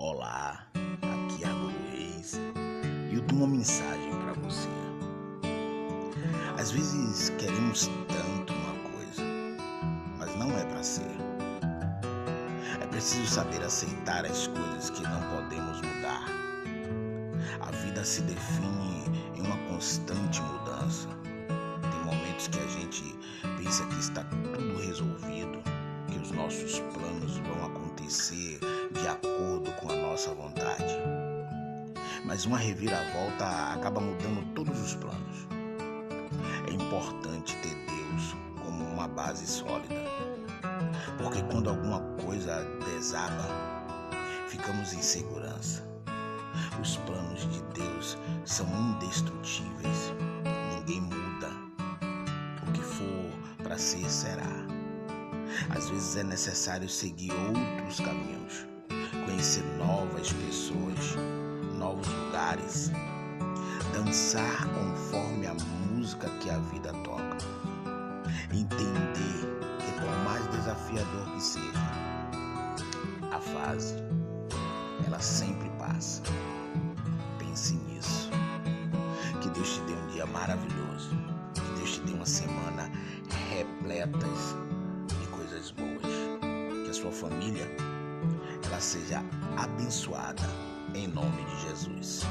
Olá, aqui é Argolo Reis e eu tenho uma mensagem para você. Às vezes queremos tanto uma coisa, mas não é para ser. É preciso saber aceitar as coisas que não podemos mudar. A vida se define em uma constante mudança. Tem momentos que a gente pensa que está tudo resolvido, que os nossos planos vão acontecer de acordo com a nossa vontade. Mas uma reviravolta acaba mudando todos os planos. É importante ter Deus como uma base sólida, porque quando alguma coisa desaba, ficamos em segurança. Os planos de Deus são indestrutíveis. Ninguém muda. O que for para ser será. Às vezes é necessário seguir outros caminhos conhecer novas pessoas, novos lugares, dançar conforme a música que a vida toca, entender que por mais desafiador que seja, a fase ela sempre passa. Pense nisso. Que Deus te dê um dia maravilhoso. Que Deus te dê uma semana repletas de coisas boas. Que a sua família seja abençoada em nome de Jesus.